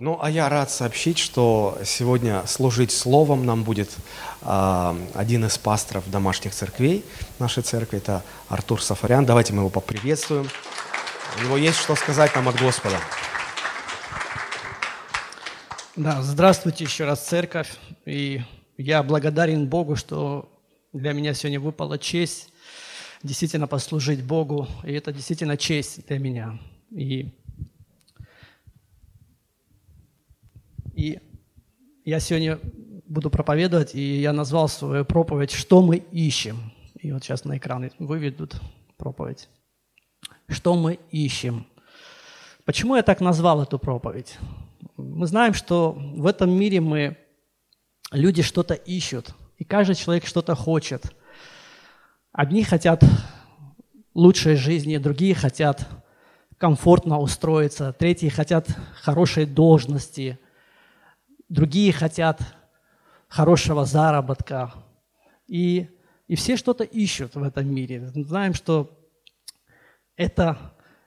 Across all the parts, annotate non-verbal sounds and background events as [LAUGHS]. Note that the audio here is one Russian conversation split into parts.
Ну, а я рад сообщить, что сегодня служить словом нам будет э, один из пасторов домашних церквей нашей церкви, это Артур Сафарян. Давайте мы его поприветствуем. У него есть что сказать нам от Господа. Да, здравствуйте еще раз, церковь. И я благодарен Богу, что для меня сегодня выпала честь действительно послужить Богу. И это действительно честь для меня. И И я сегодня буду проповедовать, и я назвал свою проповедь «Что мы ищем?». И вот сейчас на экран выведут проповедь. Что мы ищем? Почему я так назвал эту проповедь? Мы знаем, что в этом мире мы, люди что-то ищут, и каждый человек что-то хочет. Одни хотят лучшей жизни, другие хотят комфортно устроиться, третьи хотят хорошей должности – другие хотят хорошего заработка. И, и все что-то ищут в этом мире. Знаем, что это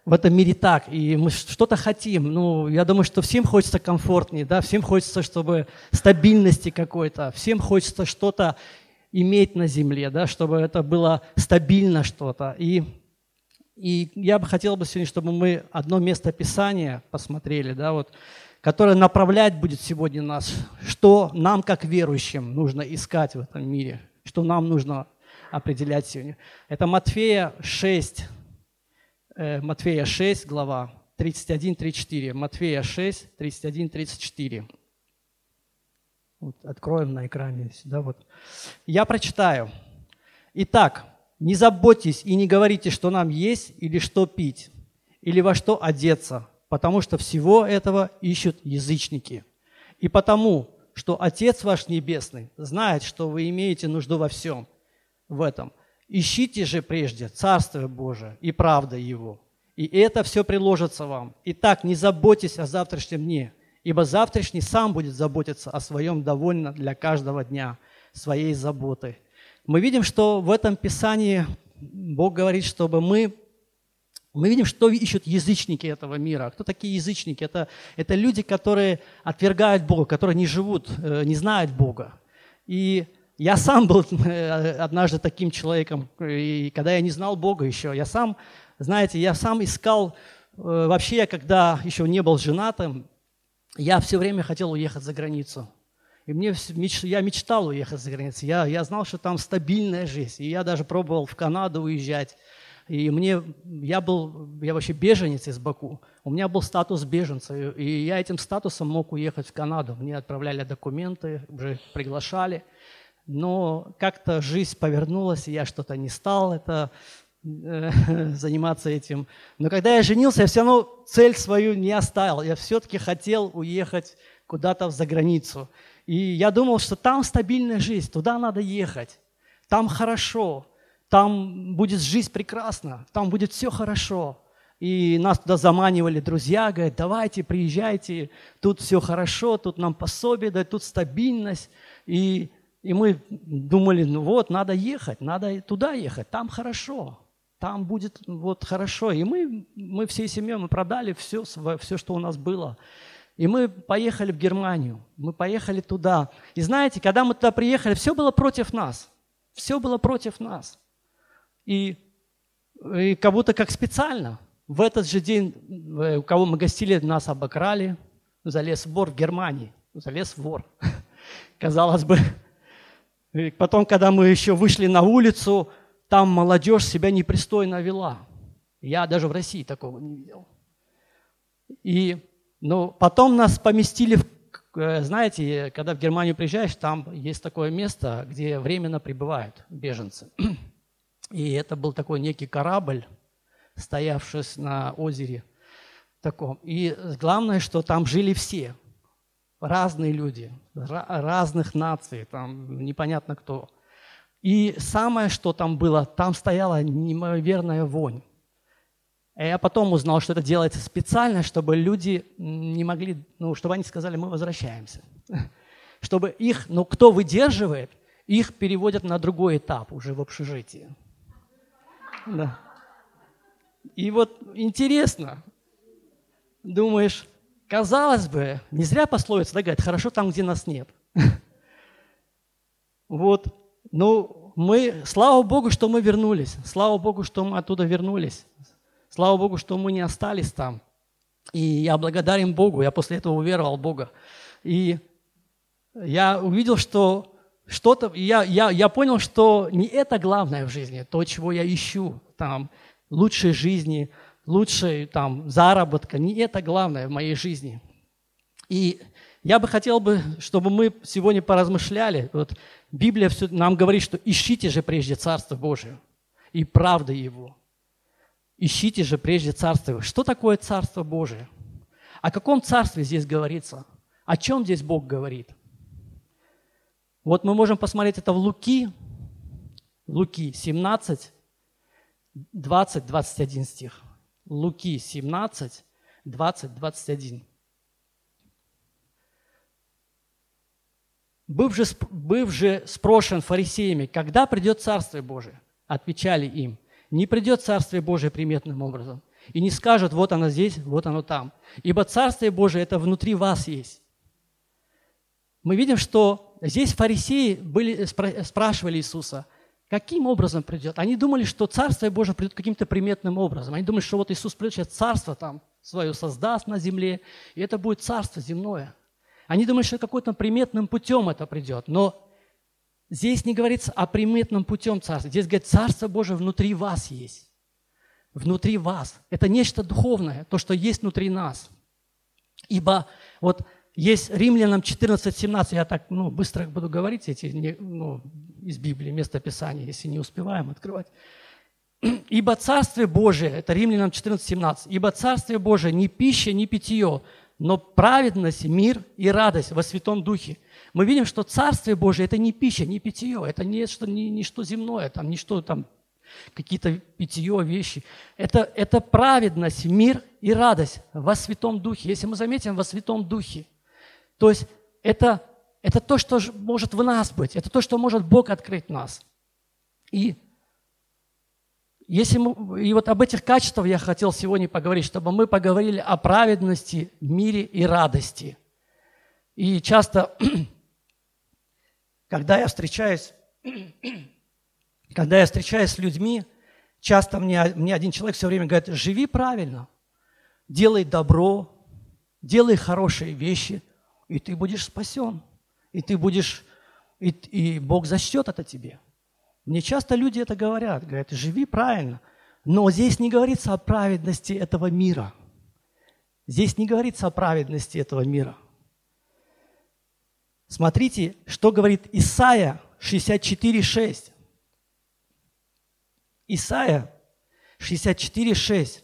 в этом мире так, и мы что-то хотим. Ну, я думаю, что всем хочется комфортнее, да, всем хочется, чтобы стабильности какой-то, всем хочется что-то иметь на земле, да, чтобы это было стабильно что-то. И, и я бы хотел бы сегодня, чтобы мы одно место Писания посмотрели, да, вот которая направлять будет сегодня нас, что нам, как верующим, нужно искать в этом мире, что нам нужно определять сегодня. Это Матфея 6, э, Матфея 6, глава 31-34. Матфея 6, 31-34. Вот, откроем на экране сюда. Вот. Я прочитаю. Итак, не заботьтесь и не говорите, что нам есть или что пить, или во что одеться – потому что всего этого ищут язычники. И потому, что Отец ваш Небесный знает, что вы имеете нужду во всем в этом. Ищите же прежде Царствие Божие и правда Его, и это все приложится вам. Итак, не заботьтесь о завтрашнем дне, ибо завтрашний сам будет заботиться о своем довольно для каждого дня своей заботы. Мы видим, что в этом Писании Бог говорит, чтобы мы мы видим, что ищут язычники этого мира. Кто такие язычники? Это, это люди, которые отвергают Бога, которые не живут, э, не знают Бога. И я сам был [LAUGHS] э, однажды таким человеком, и когда я не знал Бога еще, я сам, знаете, я сам искал, э, вообще я когда еще не был женатым, я все время хотел уехать за границу. И мне, я мечтал уехать за границу. Я, я знал, что там стабильная жизнь. И я даже пробовал в Канаду уезжать. И мне, я был, я вообще беженец из Баку. У меня был статус беженца, и я этим статусом мог уехать в Канаду. Мне отправляли документы, уже приглашали. Но как-то жизнь повернулась, и я что-то не стал это э, [LAUGHS] заниматься этим. Но когда я женился, я все равно цель свою не оставил. Я все-таки хотел уехать куда-то за границу. И я думал, что там стабильная жизнь, туда надо ехать, там хорошо там будет жизнь прекрасна, там будет все хорошо. И нас туда заманивали друзья, говорят, давайте, приезжайте, тут все хорошо, тут нам пособие дают, тут стабильность. И, и мы думали, ну вот, надо ехать, надо туда ехать, там хорошо, там будет вот хорошо. И мы, мы всей семьей, мы продали все, все, что у нас было. И мы поехали в Германию, мы поехали туда. И знаете, когда мы туда приехали, все было против нас. Все было против нас. И, и как будто как специально. В этот же день, э, у кого мы гостили, нас обокрали. Залез вор в Германии. Залез вор. [LAUGHS] Казалось бы. И потом, когда мы еще вышли на улицу, там молодежь себя непристойно вела. Я даже в России такого не видел. И ну, потом нас поместили в э, знаете, когда в Германию приезжаешь, там есть такое место, где временно пребывают беженцы. [CLEARS THROAT] И это был такой некий корабль, стоявший на озере таком. И главное, что там жили все, разные люди, разных наций, там непонятно кто. И самое, что там было, там стояла неимоверная вонь. И я потом узнал, что это делается специально, чтобы люди не могли, ну, чтобы они сказали, мы возвращаемся. [LAUGHS] Чтобы их, ну, кто выдерживает, их переводят на другой этап уже в общежитии. Да. И вот интересно, думаешь, казалось бы, не зря пословица да, говорит, хорошо там, где нас нет. [LAUGHS] Вот, ну, мы, слава Богу, что мы вернулись. Слава Богу, что мы оттуда вернулись. Слава Богу, что мы не остались там. И я благодарен Богу, я после этого уверовал в Бога. И я увидел, что что-то, я, я, я понял, что не это главное в жизни, то, чего я ищу, там, лучшей жизни, лучшей там, заработка, не это главное в моей жизни. И я бы хотел, бы, чтобы мы сегодня поразмышляли. Вот Библия все, нам говорит, что ищите же прежде Царство Божие и правды Его. Ищите же прежде Царство Что такое Царство Божие? О каком царстве здесь говорится? О чем здесь Бог говорит? Вот мы можем посмотреть это в Луки, Луки 17, 20, 21 стих. Луки 17, 20, 21. Быв же, быв же спрошен фарисеями, когда придет Царствие Божие? Отвечали им, не придет Царствие Божие приметным образом. И не скажет, вот оно здесь, вот оно там. Ибо Царствие Божие это внутри вас есть. Мы видим, что здесь фарисеи были, спрашивали Иисуса, каким образом придет. Они думали, что Царствие Божие придет каким-то приметным образом. Они думали, что вот Иисус придет, сейчас Царство там свое создаст на земле, и это будет Царство земное. Они думали, что какой-то приметным путем это придет. Но Здесь не говорится о приметном путем царства. Здесь говорит, Царство Божие внутри вас есть. Внутри вас. Это нечто духовное, то, что есть внутри нас. Ибо вот есть Римлянам 14:17, я так ну, быстро буду говорить эти ну, из Библии, место Писания, если не успеваем открывать. [CLEARS THROAT] Ибо Царствие Божие, это Римлянам 14:17, ибо Царствие Божие не пища, не питье, но праведность, мир и радость во Святом Духе – мы видим, что Царствие Божие – это не пища, не питье, это не что, не, не что земное, там, не что там, какие-то питье, вещи. Это, это праведность, мир и радость во Святом Духе. Если мы заметим, во Святом Духе. То есть это, это то, что может в нас быть, это то, что может Бог открыть в нас. И если мы, и вот об этих качествах я хотел сегодня поговорить, чтобы мы поговорили о праведности, мире и радости. И часто [CLEARS THROAT] когда я встречаюсь, [CLEARS THROAT] когда я встречаюсь с людьми, часто мне, мне один человек все время говорит, живи правильно, делай добро, делай хорошие вещи, и ты будешь спасен, и ты будешь, и, и Бог зачтет это тебе. Мне часто люди это говорят, говорят, живи правильно, но здесь не говорится о праведности этого мира. Здесь не говорится о праведности этого мира. Смотрите, что говорит Исаия 64.6. Исаия 64.6.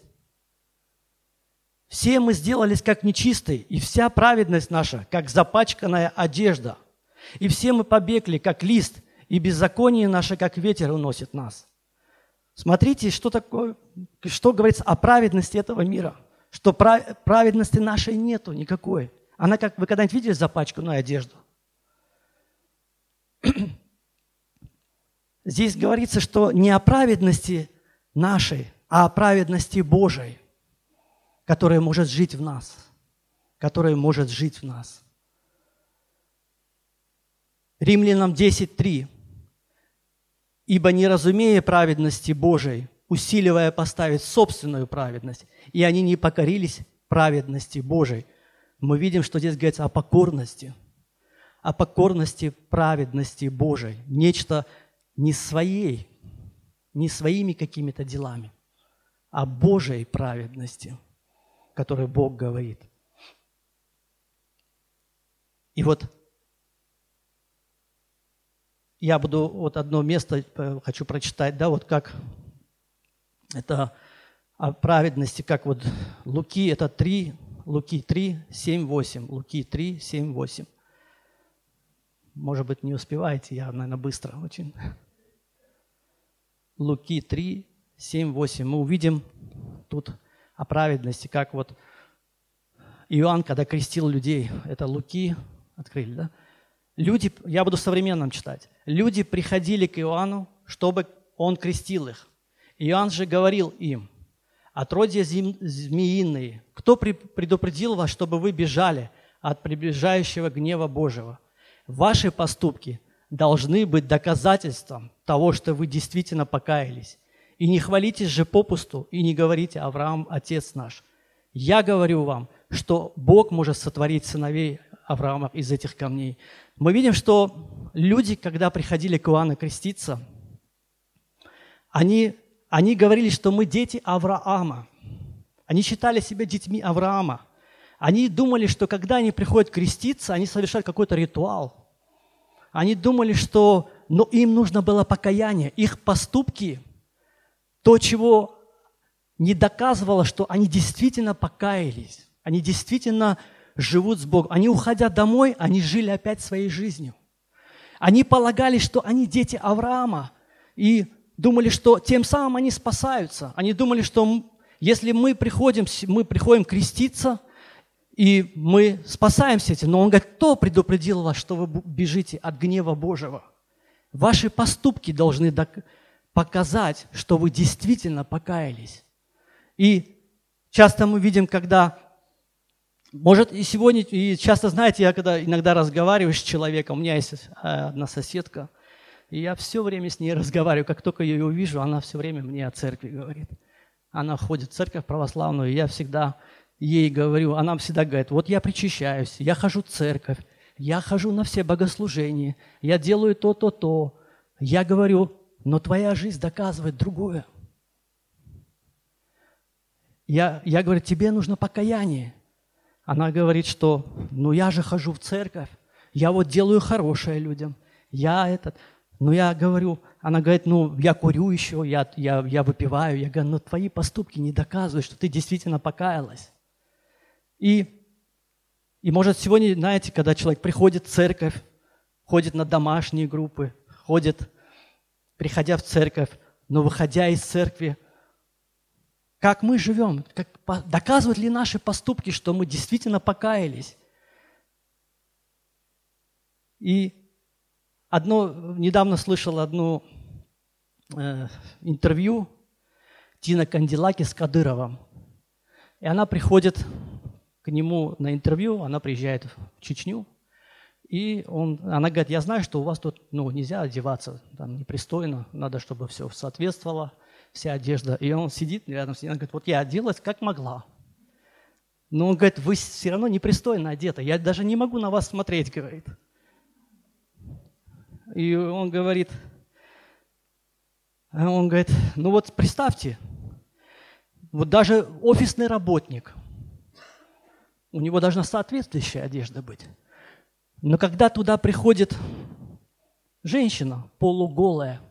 Все мы сделались как нечистые, и вся праведность наша, как запачканная одежда. И все мы побегли, как лист, и беззаконие наше, как ветер, уносит нас. Смотрите, что такое, что говорится о праведности этого мира. Что праведности нашей нету никакой. Она как, вы когда-нибудь видели запачканную одежду? Здесь говорится, что не о праведности нашей, а о праведности Божией, которая может жить в нас, которая может жить в нас. Римлянам 10.3. «Ибо не разумея праведности Божией, усиливая поставить собственную праведность, и они не покорились праведности Божией». Мы видим, что здесь говорится о покорности – о покорности праведности Божией. Нечто не своей, не своими какими-то делами, а Божией праведности, которой Бог говорит. И вот я буду вот одно место э, хочу прочитать, да, вот как это о праведности, как вот Луки, это 3, Луки 3, 7, 8, Луки 3, 7, 8. Может быть, не успеваете, я, наверное, быстро очень. Луки 3, 7, 8. Мы увидим тут о праведности, как вот Иоанн, когда крестил людей, это Луки, открыли, да? Люди, я буду современным читать. Люди приходили к Иоанну, чтобы он крестил их. Иоанн же говорил им, отродья змеиные, кто предупредил вас, чтобы вы бежали от приближающего гнева Божьего? Ваши поступки должны быть доказательством того, что вы действительно покаялись. И не хвалитесь же попусту, и не говорите, Авраам, отец наш. Я говорю вам, что Бог может сотворить сыновей Авраама из этих камней. Мы видим, что люди, когда приходили к Иоанну креститься, они, они говорили, что мы дети Авраама. Они считали себя детьми Авраама. Они думали, что когда они приходят креститься, они совершают какой-то ритуал. Они думали, что но им нужно было покаяние. Их поступки, то, чего не доказывало, что они действительно покаялись. Они действительно живут с Богом. Они, уходя домой, они жили опять своей жизнью. Они полагали, что они дети Авраама. И думали, что тем самым они спасаются. Они думали, что если мы приходим, мы приходим креститься, и мы спасаемся этим. Но он говорит, кто предупредил вас, что вы бежите от гнева Божьего? Ваши поступки должны показать, что вы действительно покаялись. И часто мы видим, когда может, и сегодня, и часто, знаете, я когда иногда разговариваю с человеком, у меня есть э, одна соседка, и я все время с ней разговариваю, как только я ее увижу, она все время мне о церкви говорит. Она ходит в церковь православную, и я всегда ей говорю, она всегда говорит, вот я причащаюсь, я хожу в церковь, я хожу на все богослужения, я делаю то, то, то. Я говорю, но твоя жизнь доказывает другое. Я, я говорю, тебе нужно покаяние. Она говорит, что ну я же хожу в церковь, я вот делаю хорошее людям, я этот, ну я говорю, она говорит, ну я курю еще, я, я, я выпиваю, я говорю, но твои поступки не доказывают, что ты действительно покаялась. И, и может сегодня, знаете, когда человек приходит в церковь, ходит на домашние группы, ходит, приходя в церковь, но выходя из церкви, как мы живем, как, доказывают ли наши поступки, что мы действительно покаялись. И одно, недавно слышал одно э, интервью Тина Кандилаки с Кадыровым. И она приходит к нему на интервью, она приезжает в Чечню, и он, она говорит, я знаю, что у вас тут ну, нельзя одеваться там, непристойно, надо, чтобы все соответствовало – вся одежда. И он сидит рядом с ней, он говорит, вот я оделась как могла. Но он говорит, вы все равно непристойно одеты, я даже не могу на вас смотреть, говорит. И он говорит, он говорит, ну вот представьте, вот даже офисный работник, у него должна соответствующая одежда быть. Но когда туда приходит женщина полуголая,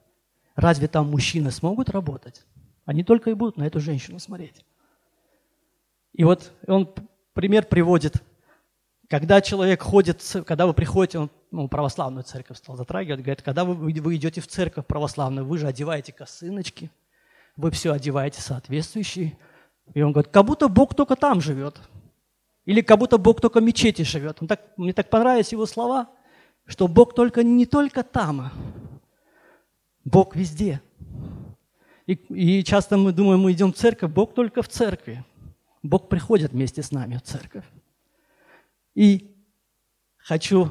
Разве там мужчины смогут работать? Они только и будут на эту женщину смотреть. И вот он пример приводит. Когда человек ходит, когда вы приходите, он ну, православную церковь стал затрагивать, говорит, когда вы, вы идете в церковь православную, вы же одеваете косыночки, вы все одеваете соответствующие. И он говорит, как будто Бог только там живет. Или как будто Бог только в мечети живет. Он так, мне так понравились его слова, что Бог только не только там, Бог везде. И, и часто мы думаем, мы идем в церковь, Бог только в церкви. Бог приходит вместе с нами в церковь. И хочу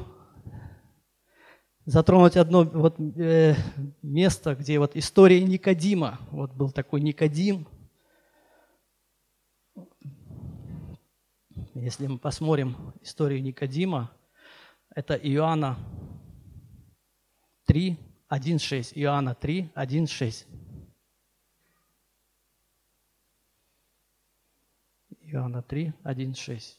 затронуть одно вот, э, место, где вот история Никодима. Вот был такой Никодим. Если мы посмотрим историю Никодима, это Иоанна 3, 1.6. Иоанна 3, 1.6. Иоанна 3, 1.6.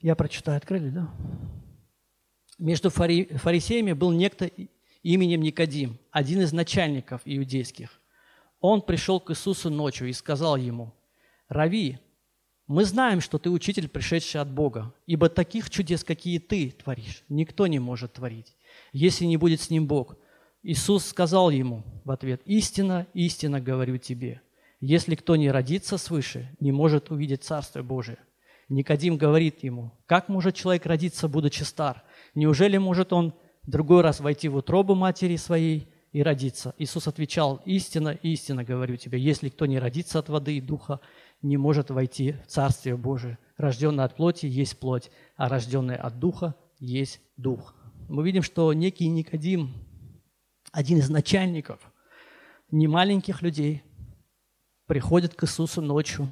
Я прочитаю, открыли, да? Между фарисеями был некто именем Никодим, один из начальников иудейских. Он пришел к Иисусу ночью и сказал ему, «Рави, мы знаем, что ты учитель, пришедший от Бога, ибо таких чудес, какие ты творишь, никто не может творить, если не будет с ним Бог. Иисус сказал ему в ответ, «Истина, истина говорю тебе, если кто не родится свыше, не может увидеть Царство Божие». Никодим говорит ему, «Как может человек родиться, будучи стар? Неужели может он другой раз войти в утробу матери своей и родиться. Иисус отвечал, истина, истина говорю тебе, если кто не родится от воды и духа, не может войти в Царствие Божие. Рожденный от плоти есть плоть, а рожденный от духа есть дух. Мы видим, что некий Никодим, один из начальников немаленьких людей, приходит к Иисусу ночью.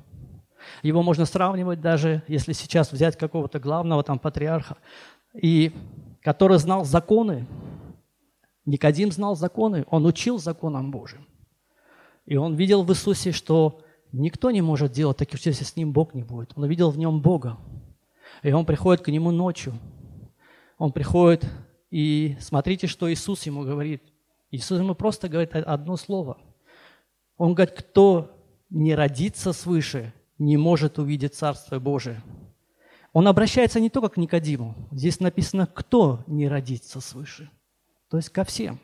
Его можно сравнивать даже, если сейчас взять какого-то главного там патриарха, и который знал законы. Никодим знал законы, он учил законам Божьим. И он видел в Иисусе, что никто не может делать таких чудес, если с ним Бог не будет. Он увидел в нем Бога. И он приходит к нему ночью. Он приходит, и смотрите, что Иисус ему говорит. Иисус ему просто говорит одно слово. Он говорит, кто не родится свыше, не может увидеть Царство Божие. Он обращается не только к Никодиму. Здесь написано, кто не родится свыше. То есть ко всем.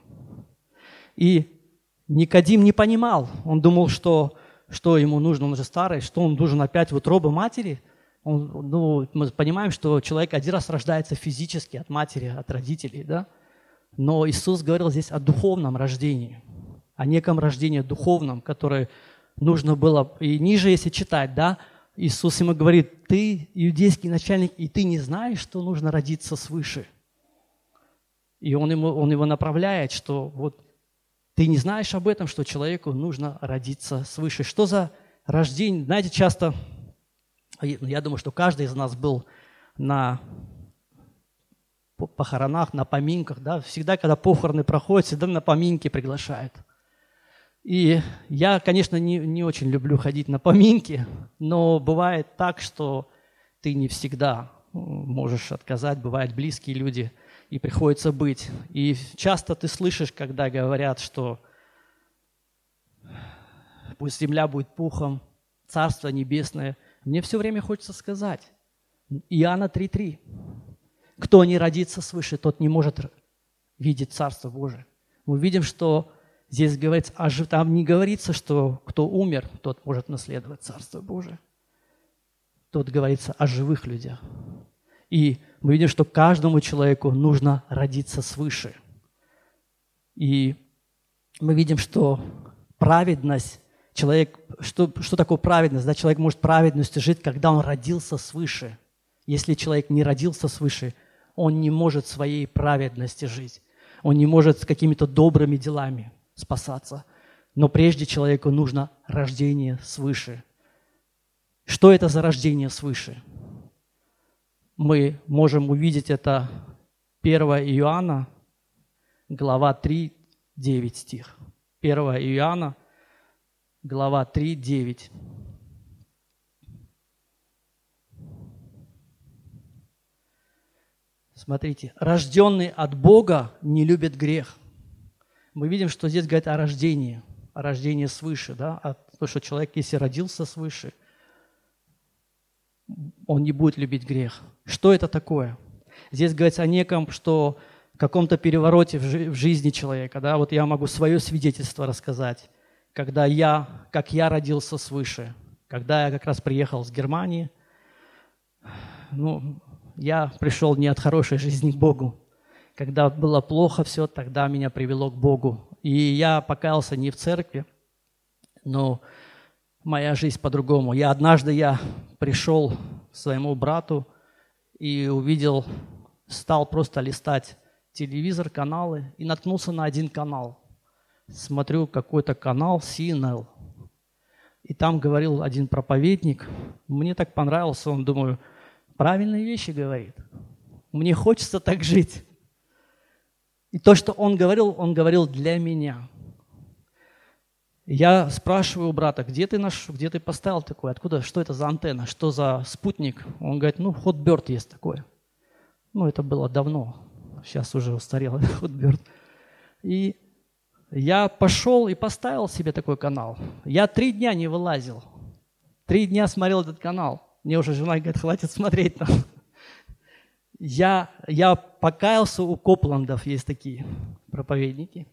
И Никодим не понимал. Он думал, что, что ему нужно, он уже старый, что он должен опять в утробу матери. Он, ну, мы понимаем, что человек один раз рождается физически от матери, от родителей, да? Но Иисус говорил здесь о духовном рождении, о неком рождении духовном, которое нужно было, и ниже, если читать, да, Иисус ему говорит, ты иудейский начальник, и ты не знаешь, что нужно родиться свыше. И он, ему, он его направляет, что вот ты не знаешь об этом, что человеку нужно родиться свыше. Что за рождение? Знаете, часто, я думаю, что каждый из нас был на похоронах, на поминках, да, всегда, когда похороны проходят, всегда на поминки приглашают – и я, конечно, не, не очень люблю ходить на поминки, но бывает так, что ты не всегда можешь отказать, бывают близкие люди, и приходится быть. И часто ты слышишь, когда говорят, что пусть земля будет пухом, Царство Небесное. Мне все время хочется сказать, Иоанна 3.3, кто не родится свыше, тот не может видеть Царство Божие. Мы видим, что Здесь говорится, а там не говорится, что кто умер, тот может наследовать Царство Божие. Тут говорится о живых людях. И мы видим, что каждому человеку нужно родиться свыше. И мы видим, что праведность, человек, что, что такое праведность? Да, человек может праведностью жить, когда он родился свыше. Если человек не родился свыше, он не может своей праведности жить. Он не может с какими-то добрыми делами спасаться. Но прежде человеку нужно рождение свыше. Что это за рождение свыше? Мы можем увидеть это 1 Иоанна, глава 3, 9 стих. 1 Иоанна, глава 3, 9. Смотрите, рожденный от Бога не любит грех – мы видим, что здесь говорит о рождении, о рождении свыше, да, о том, что человек, если родился свыше, он не будет любить грех. Что это такое? Здесь говорится о неком, что в каком-то перевороте в жизни человека, да, вот я могу свое свидетельство рассказать, когда я, как я родился свыше, когда я как раз приехал с Германии, ну, я пришел не от хорошей жизни к Богу, когда было плохо все, тогда меня привело к Богу. И я покаялся не в церкви, но моя жизнь по-другому. Я однажды я пришел к своему брату и увидел, стал просто листать телевизор, каналы, и наткнулся на один канал. Смотрю какой-то канал CNL. И там говорил один проповедник. Мне так понравился, он, думаю, правильные вещи говорит. Мне хочется так жить. И то, что он говорил, он говорил для меня. Я спрашиваю у брата, где ты, наш, где ты поставил такое, откуда, что это за антенна, что за спутник? Он говорит, ну, Hotbird есть такое. Ну, это было давно, сейчас уже устарел [LAUGHS] Hotbird. И я пошел и поставил себе такой канал. Я три дня не вылазил. Три дня смотрел этот канал. Мне уже жена говорит, хватит смотреть там [LAUGHS] я, я покаялся у Копландов, есть такие проповедники.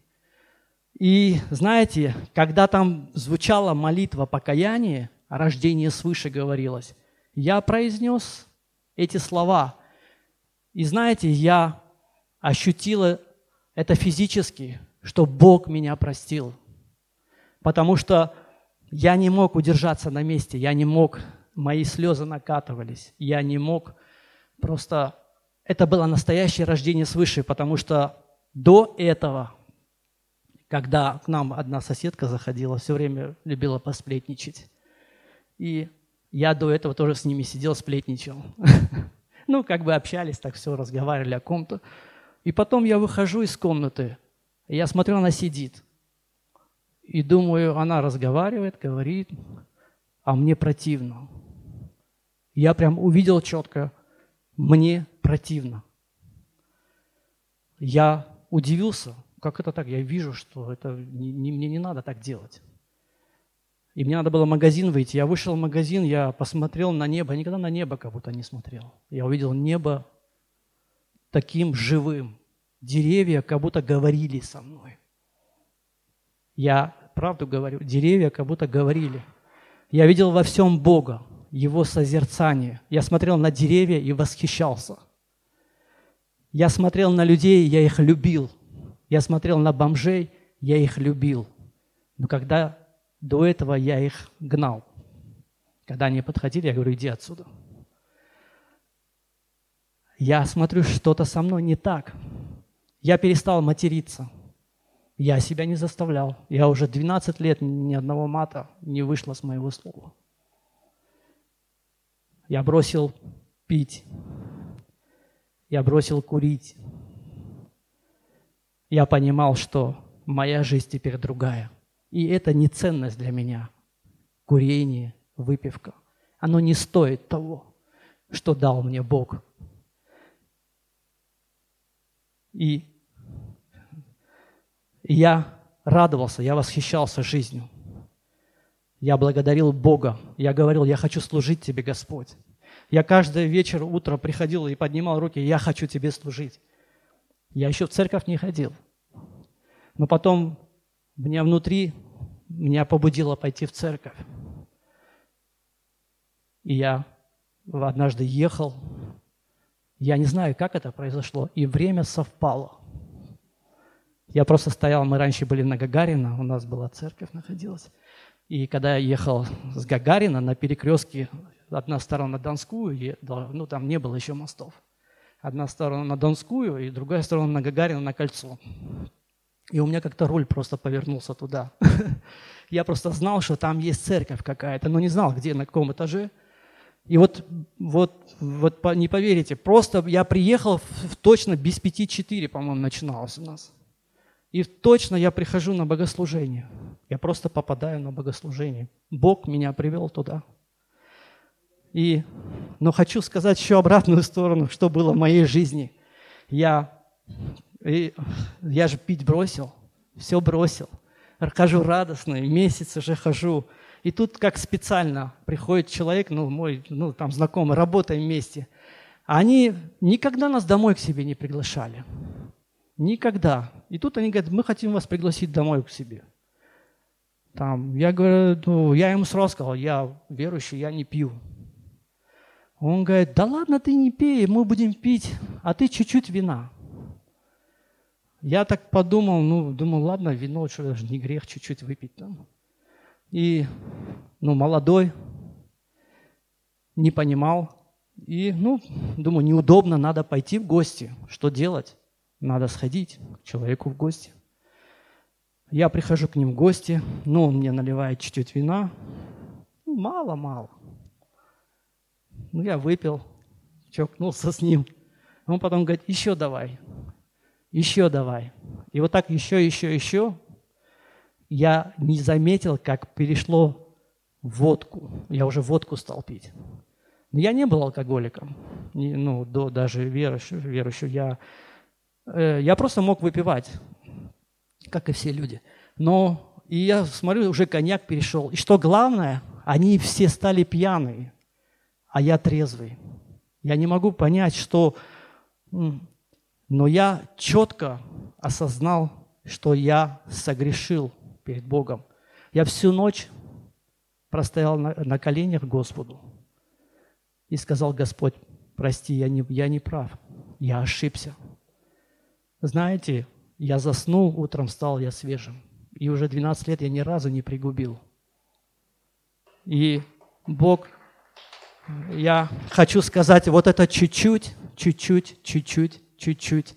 И знаете, когда там звучала молитва покаяния, о рождении свыше говорилось, я произнес эти слова. И знаете, я ощутила это физически, что Бог меня простил. Потому что я не мог удержаться на месте, я не мог, мои слезы накатывались, я не мог просто... Это было настоящее рождение свыше, потому что до этого, когда к нам одна соседка заходила, все время любила посплетничать. И я до этого тоже с ними сидел, сплетничал. [LAUGHS] Ну, как бы общались, так все, разговаривали о ком-то. И потом я выхожу из комнаты, я смотрю, она сидит. И думаю, она разговаривает, говорит, а мне противно. Я прям увидел четко, мне противно. Я удивился, как это так? Я вижу, что это не, не, мне не надо так делать. И мне надо было в магазин выйти. Я вышел в магазин, я посмотрел на небо. Я никогда на небо как будто не смотрел. Я увидел небо таким живым. Деревья как будто говорили со мной. Я правду говорю, деревья как будто говорили. Я видел во всем Бога, Его созерцание. Я смотрел на деревья и восхищался. Я смотрел на людей, я их любил. Я смотрел на бомжей, я их любил. Но когда до этого я их гнал. Когда они подходили, я говорю, иди отсюда. Я смотрю, что-то со мной не так. Я перестал материться. Я себя не заставлял. Я уже 12 лет ни одного мата не вышло с моего слова. Я бросил пить. Я бросил курить. Я понимал, что моя жизнь теперь другая. И это не ценность для меня. Курение, выпивка. Оно не стоит того, что дал мне Бог. И я радовался, я восхищался жизнью. Я благодарил Бога. Я говорил, я хочу служить Тебе, Господь. Я каждый вечер, утро приходил и поднимал руки, я хочу Тебе служить. Я еще в церковь не ходил. Но потом меня внутри, меня побудило пойти в церковь. И я однажды ехал, я не знаю, как это произошло, и время совпало. Я просто стоял, мы раньше были на Гагарина, у нас была церковь находилась. И когда я ехал с Гагарина на перекрестке, одна сторона на Донскую, ну там не было еще мостов, одна сторона на Донскую и другая сторона на Гагарина на кольцо. И у меня как-то руль просто повернулся туда. [LAUGHS] Я просто знал, что там есть церковь какая-то, но не знал, где, на каком этаже. И вот, вот, вот не поверите, просто я приехал в, точно без пяти четыре, по-моему, начиналось у нас. И точно я прихожу на богослужение. Я просто попадаю на богослужение. Бог меня привел туда. И, но хочу сказать еще обратную сторону, что было в моей жизни. Я и я же пить бросил, все бросил. Хожу радостно, месяц уже хожу. И тут как специально приходит человек, ну, мой, ну, там знакомый, работаем вместе. Они никогда нас домой к себе не приглашали. Никогда. И тут они говорят, мы хотим вас пригласить домой к себе. Там, я говорю, ну, я ему сразу сказал, я верующий, я не пью. Он говорит, да ладно, ты не пей, мы будем пить, а ты чуть-чуть вина. Я так подумал, ну, думал, ладно, вино, что даже не грех чуть-чуть выпить там. И, ну, молодой, не понимал. И, ну, думаю, неудобно, надо пойти в гости. Что делать? Надо сходить к человеку в гости. Я прихожу к ним в гости, ну, он мне наливает чуть-чуть вина. Ну, мало-мало. Ну, я выпил, чокнулся с ним. Он потом говорит, еще давай еще давай. И вот так еще, еще, еще. Я не заметил, как перешло водку. Я уже водку стал пить. Но я не был алкоголиком, ну, до даже верующего. верующего. Я, э, я просто мог выпивать, как и все люди. Но и я смотрю, уже коньяк перешел. И что главное, они все стали пьяные, а я трезвый. Я не могу понять, что но я четко осознал, что я согрешил перед Богом. Я всю ночь простоял на, на коленях Господу и сказал, Господь, прости, я не, я не прав, я ошибся. знаете, я заснул, утром встал я свежим. И уже 12 лет я ни разу не пригубил. И Бог, я хочу сказать, вот это чуть-чуть, чуть-чуть, чуть-чуть, чуть-чуть,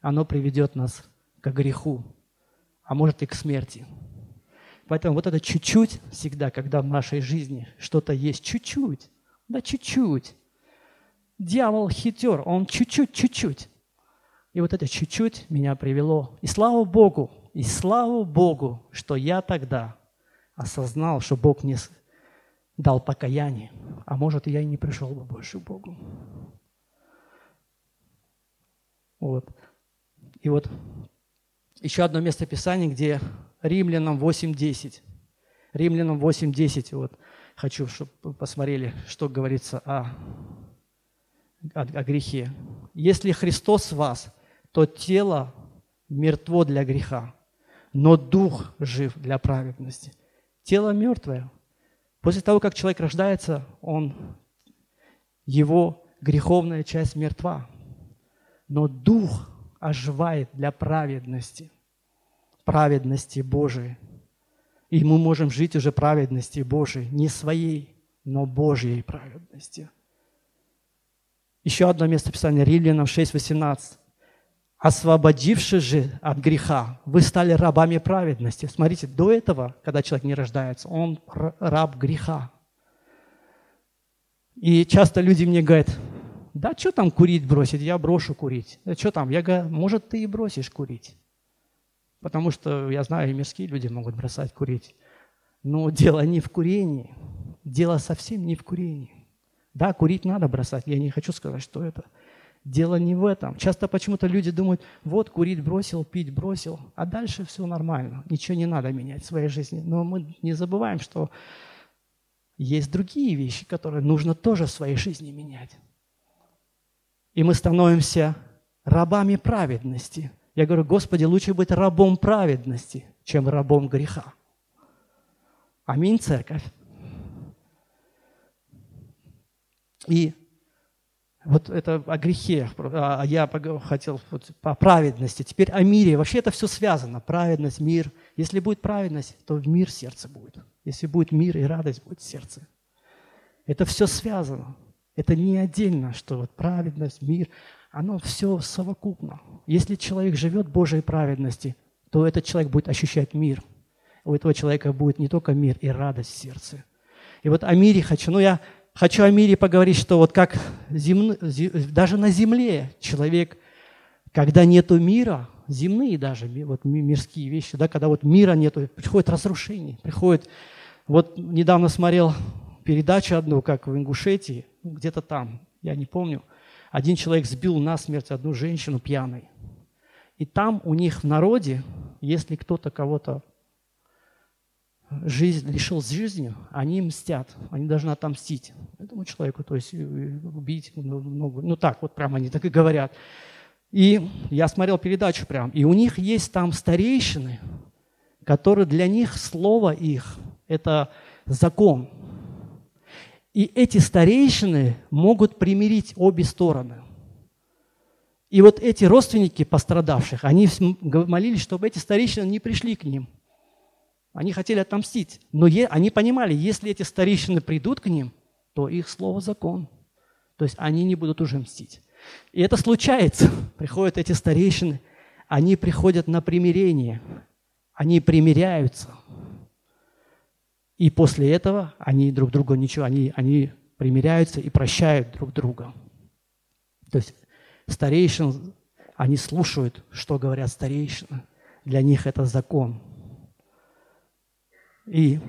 оно приведет нас к греху, а может и к смерти. Поэтому вот это чуть-чуть всегда, когда в нашей жизни что-то есть, чуть-чуть, да чуть-чуть. Дьявол хитер, он чуть-чуть, чуть-чуть. И вот это чуть-чуть меня привело. И слава Богу, и слава Богу, что я тогда осознал, что Бог мне дал покаяние. А может, я и не пришел бы больше к Богу. Вот. И вот еще одно место Писания, где Римлянам 8.10. Римлянам 8.10. Вот хочу, чтобы посмотрели, что говорится о, о, о грехе. Если Христос вас, то тело мертво для греха, но дух жив для праведности. Тело мертвое. После того, как человек рождается, он, его греховная часть мертва, но дух оживает для праведности – праведности Божией. И мы можем жить уже праведности Божией, не своей, но Божьей праведности. Еще одно место Писания, Римлянам 6,18. Освободившись же от греха, вы стали рабами праведности. Смотрите, до этого, когда человек не рождается, он раб греха. И часто люди мне говорят, да что там курить бросить, я брошу курить. Да что там, я говорю, может ты и бросишь курить. Потому что я знаю, и мирские люди могут бросать курить. Но дело не в курении. Дело совсем не в курении. Да, курить надо бросать. Я не хочу сказать, что это. Дело не в этом. Часто почему-то люди думают, вот курить бросил, пить бросил, а дальше все нормально. Ничего не надо менять в своей жизни. Но мы не забываем, что есть другие вещи, которые нужно тоже в своей жизни менять. И мы становимся рабами праведности – я говорю, Господи, лучше быть рабом праведности, чем рабом греха. Аминь, церковь. И вот это о грехе, а я хотел вот по праведности. Теперь о мире. Вообще это все связано. Праведность, мир. Если будет праведность, то в мир сердце будет. Если будет мир и радость, будет сердце. Это все связано. Это не отдельно, что вот праведность, мир оно все совокупно. Если человек живет в Божьей праведности, то этот человек будет ощущать мир. У этого человека будет не только мир и радость в сердце. И вот о мире хочу. Ну, я хочу о мире поговорить, что вот как земно, даже на земле человек, когда нету мира, земные даже, вот мирские вещи, да, когда вот мира нету, приходит разрушение, приходит... Вот недавно смотрел передачу одну, как в Ингушетии, где-то там, я не помню – один человек сбил насмерть одну женщину пьяной. И там у них в народе, если кто-то кого-то жизнь, лишил жизни, они мстят, они должны отомстить этому человеку, то есть э, убить, ну, ну так, вот прямо они так и говорят. И я смотрел передачу прям, и у них есть там старейшины, которые для них слово их – это закон – и эти старейшины могут примирить обе стороны. И вот эти родственники пострадавших, они молились, чтобы эти старейшины не пришли к ним. Они хотели отомстить. Но они понимали, если эти старейшины придут к ним, то их слово закон. То есть они не будут уже мстить. И это случается. [LAUGHS] Приходят эти старейшины, они приходят на примирение, они примиряются – и после этого они друг другу ничего, они, они примиряются и прощают друг друга. То есть старейшин, они слушают, что говорят старейшины. Для них это закон. И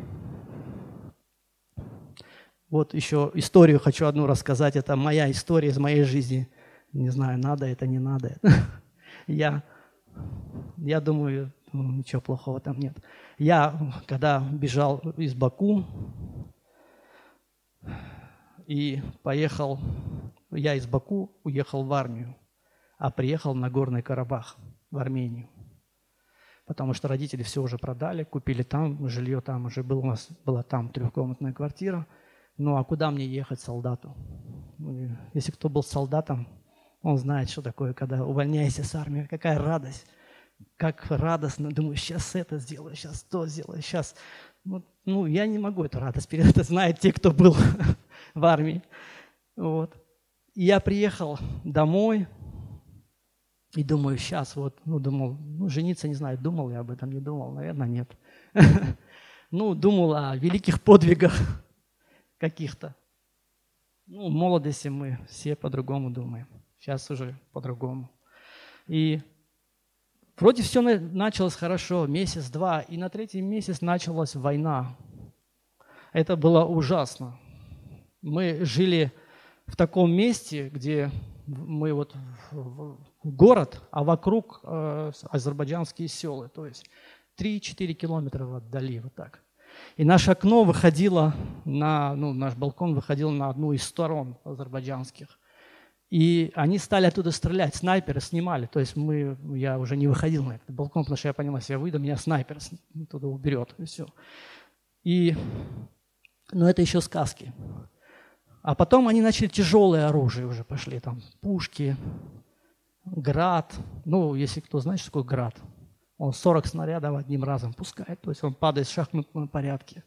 вот еще историю хочу одну рассказать. Это моя история из моей жизни. Не знаю, надо это, не надо. [LAUGHS] Я, я думаю, ну, ничего плохого там нет. Я, когда бежал из Баку и поехал, я из Баку уехал в армию, а приехал на Горный Карабах, в Армению. Потому что родители все уже продали, купили там, жилье там уже было, у нас была там трехкомнатная квартира. Ну а куда мне ехать солдату? Если кто был солдатом, Он знает, что такое, когда увольняешься с армии, какая радость. Как радостно, думаю, сейчас это сделаю, сейчас то сделаю, сейчас. Вот, ну, я не могу эту радость передать, это знают те, кто был [LAUGHS] в армии. Вот. Я приехал домой, и думаю, сейчас вот, ну, думал, ну, жениться, не знаю, думал я об этом, не думал, наверное, нет. [LAUGHS] Ну, думал о великих подвигах [LAUGHS] каких-то. Ну, в молодости мы все по-другому думаем. Сейчас уже по-другому. И вроде все началось хорошо, месяц-два, и на третий месяц началась война. Это было ужасно. Мы жили в таком месте, где мы вот город, а вокруг э, азербайджанские селы, то есть 3-4 километра отдали, вот так. И наше окно выходило на, ну, наш балкон выходил на одну из сторон азербайджанских. И они стали оттуда стрелять, снайперы снимали. То есть мы, я уже не выходил на этот балкон, потому что я понял, если я выйду, меня снайпер туда уберет, и все. И, но это еще сказки. А потом они начали тяжелое оружие уже пошли, там пушки, град. Ну, если кто знает, что такое град. Он 40 снарядов одним разом пускает, то есть он падает в шахматном порядке.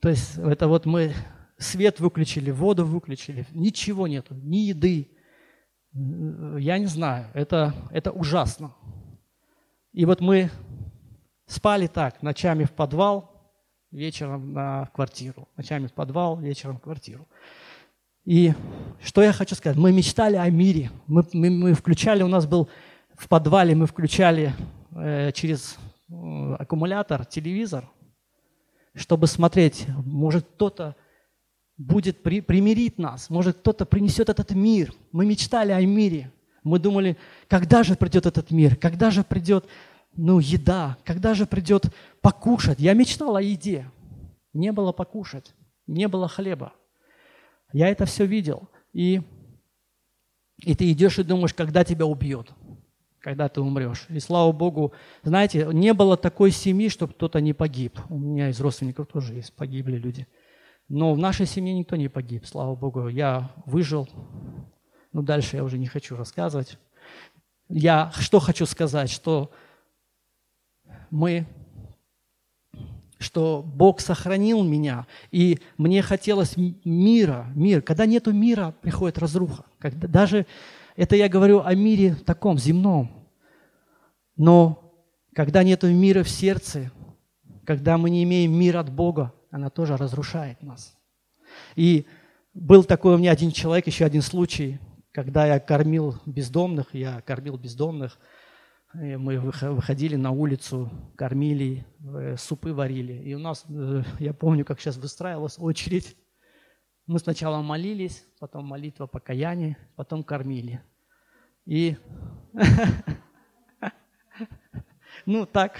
То есть это вот мы свет выключили, воду выключили, ничего нету, ни еды. Я не знаю, это, это ужасно. И вот мы спали так, ночами в подвал, вечером на квартиру. Ночами в подвал, вечером в квартиру. И что я хочу сказать? Мы мечтали о мире. Мы, мы, мы включали, у нас был в подвале, мы включали э, через э, аккумулятор телевизор, чтобы смотреть, может кто-то будет при, примирить нас, может кто-то принесет этот мир. Мы мечтали о мире. Мы думали, когда же придет этот мир, когда же придет ну, еда, когда же придет покушать. Я мечтал о еде. Не было покушать, не было хлеба. Я это все видел. И, и ты идешь и думаешь, когда тебя убьет, когда ты умрешь. И слава Богу, знаете, не было такой семьи, чтобы кто-то не погиб. У меня из родственников тоже есть, погибли люди. Но в нашей семье никто не погиб, слава Богу. Я выжил. Ну, дальше я уже не хочу рассказывать. Я что хочу сказать, что мы, что Бог сохранил меня, и мне хотелось мира, мир. Когда нету мира, приходит разруха. Когда, даже это я говорю о мире таком, земном. Но когда нету мира в сердце, когда мы не имеем мира от Бога, она тоже разрушает нас. И был такой у меня один человек, еще один случай, когда я кормил бездомных, я кормил бездомных – мы выходили на улицу, кормили, э, супы варили. И у нас, э, я помню, как сейчас выстраивалась очередь. Мы сначала молились, потом молитва покаяния, потом кормили. И [LAUGHS] ну так,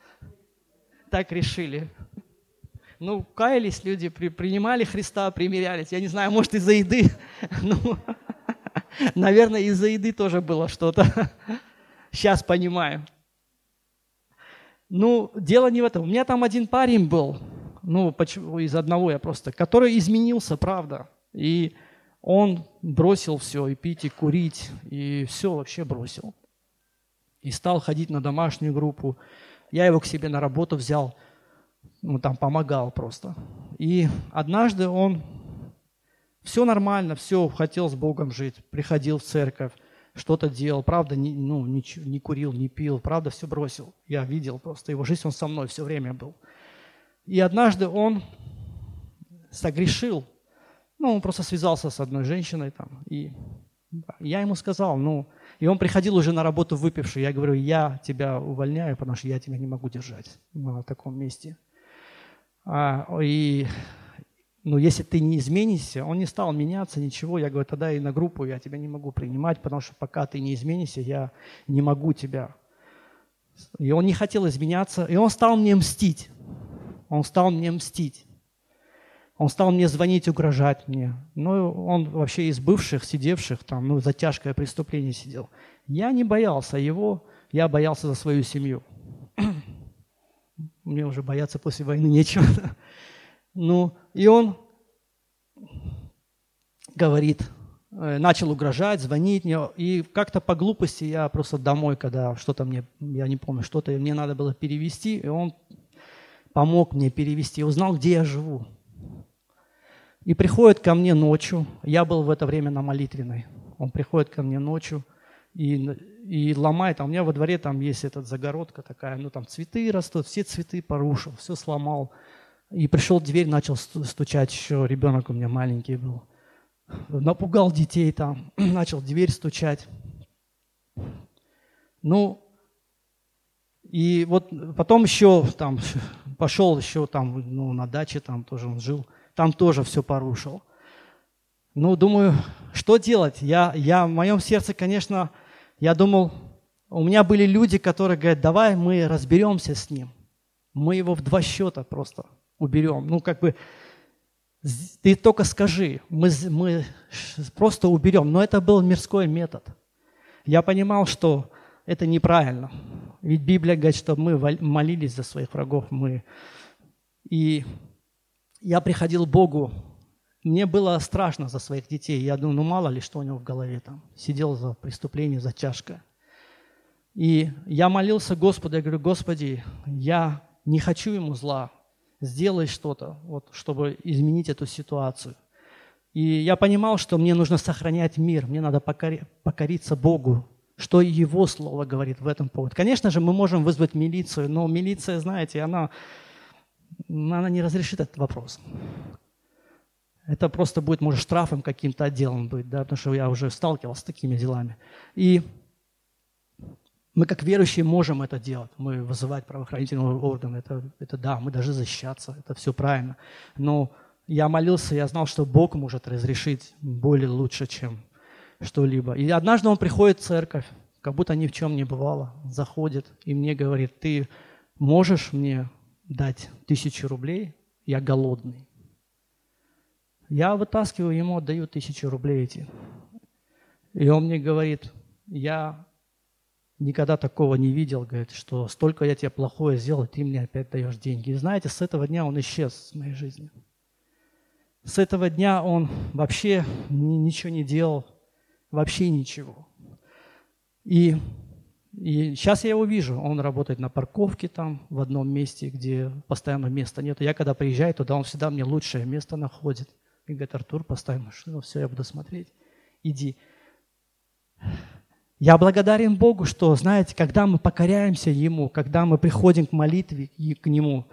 [LAUGHS] так решили. Ну, каялись люди, при, принимали Христа, примирялись. Я не знаю, может, из-за еды. [LAUGHS] Ну, наверное, из-за еды тоже было что-то. Сейчас понимаю. Ну, дело не в этом. У меня там один парень был, ну, почему, из одного я просто, который изменился, правда. И он бросил все, и пить, и курить, и все вообще бросил. И стал ходить на домашнюю группу. Я его к себе на работу взял, ну, там помогал просто. И однажды он, все нормально, все, хотел с Богом жить, приходил в церковь, что-то делал, правда, не, ну, не, не курил, не пил, правда, все бросил. Я видел просто его жизнь, он со мной все время был. И однажды он согрешил, ну, он просто связался с одной женщиной там, и я ему сказал, ну, и он приходил уже на работу выпивший, я говорю, я тебя увольняю, потому что я тебя не могу держать на таком месте. А, и но если ты не изменишься, он не стал меняться, ничего. Я говорю, тогда и на группу я тебя не могу принимать, потому что пока ты не изменишься, я не могу тебя. И он не хотел изменяться, и он стал мне мстить. Он стал мне мстить. Он стал мне звонить, угрожать мне. Ну, он вообще из бывших, сидевших там, ну, за тяжкое преступление сидел. Я не боялся его, я боялся за свою семью. [CLEARS THROAT] Мне уже бояться после войны нечего. [LAUGHS] Ну, и он говорит, э, начал угрожать, звонить мне. И как-то по глупости я просто домой, когда что-то мне, я не помню, что-то мне надо было перевести, и он помог мне перевести, узнал, где я живу. И приходит ко мне ночью, я был в это время на молитвенной, он приходит ко мне ночью и, и ломает, а у меня во дворе там есть эта загородка такая, ну там цветы растут, все цветы порушил, все сломал. И пришел в дверь, начал стучать, еще ребенок у меня маленький был. Напугал детей там, [CLEARS THROAT] начал дверь стучать. Ну, и вот потом еще там [LAUGHS] пошел еще там ну, на даче, там тоже он жил, там тоже все порушил. Ну, думаю, что делать? Я, я, в моем сердце, конечно, я думал, у меня были люди, которые говорят, давай мы разберемся с ним. Мы его в два счета просто уберем. Ну, как бы, ты только скажи, мы, мы просто уберем. Но это был мирской метод. Я понимал, что это неправильно. Ведь Библия говорит, что мы молились за своих врагов. Мы... И я приходил к Богу, мне было страшно за своих детей. Я думаю, ну мало ли, что у него в голове там. Сидел за преступление, за тяжкое. И я молился Господу, я говорю, Господи, я не хочу ему зла. Сделай что-то, вот, чтобы изменить эту ситуацию. И я понимал, что мне нужно сохранять мир, мне надо покори, покориться Богу, что Его Слово говорит в этом поводу. Конечно же, мы можем вызвать милицию, но милиция, знаете, она, она не разрешит этот вопрос. Это просто будет, может, штрафом каким-то отделом быть, да, потому что я уже сталкивался с такими делами. И мы как верующие можем это делать. Мы вызывать правоохранительные органы, это, это да, мы даже защищаться, это все правильно. Но я молился, я знал, что Бог может разрешить более лучше, чем что-либо. И однажды он приходит в церковь, как будто ни в чем не бывало, заходит и мне говорит, ты можешь мне дать тысячу рублей, я голодный. Я вытаскиваю ему, отдаю тысячу рублей эти. И он мне говорит, я никогда такого не видел, говорит, что столько я тебе плохое сделал, ты мне опять даешь деньги. И знаете, с этого дня он исчез с моей жизни. С этого дня он вообще ничего не делал, вообще ничего. И, и сейчас я его вижу, он работает на парковке там, в одном месте, где постоянно места нет. Я когда приезжаю туда, он всегда мне лучшее место находит. И говорит, Артур, поставь машину, все, я буду смотреть. Иди. Я благодарен Богу, что, знаете, когда мы покоряемся Ему, когда мы приходим к молитве и к Нему,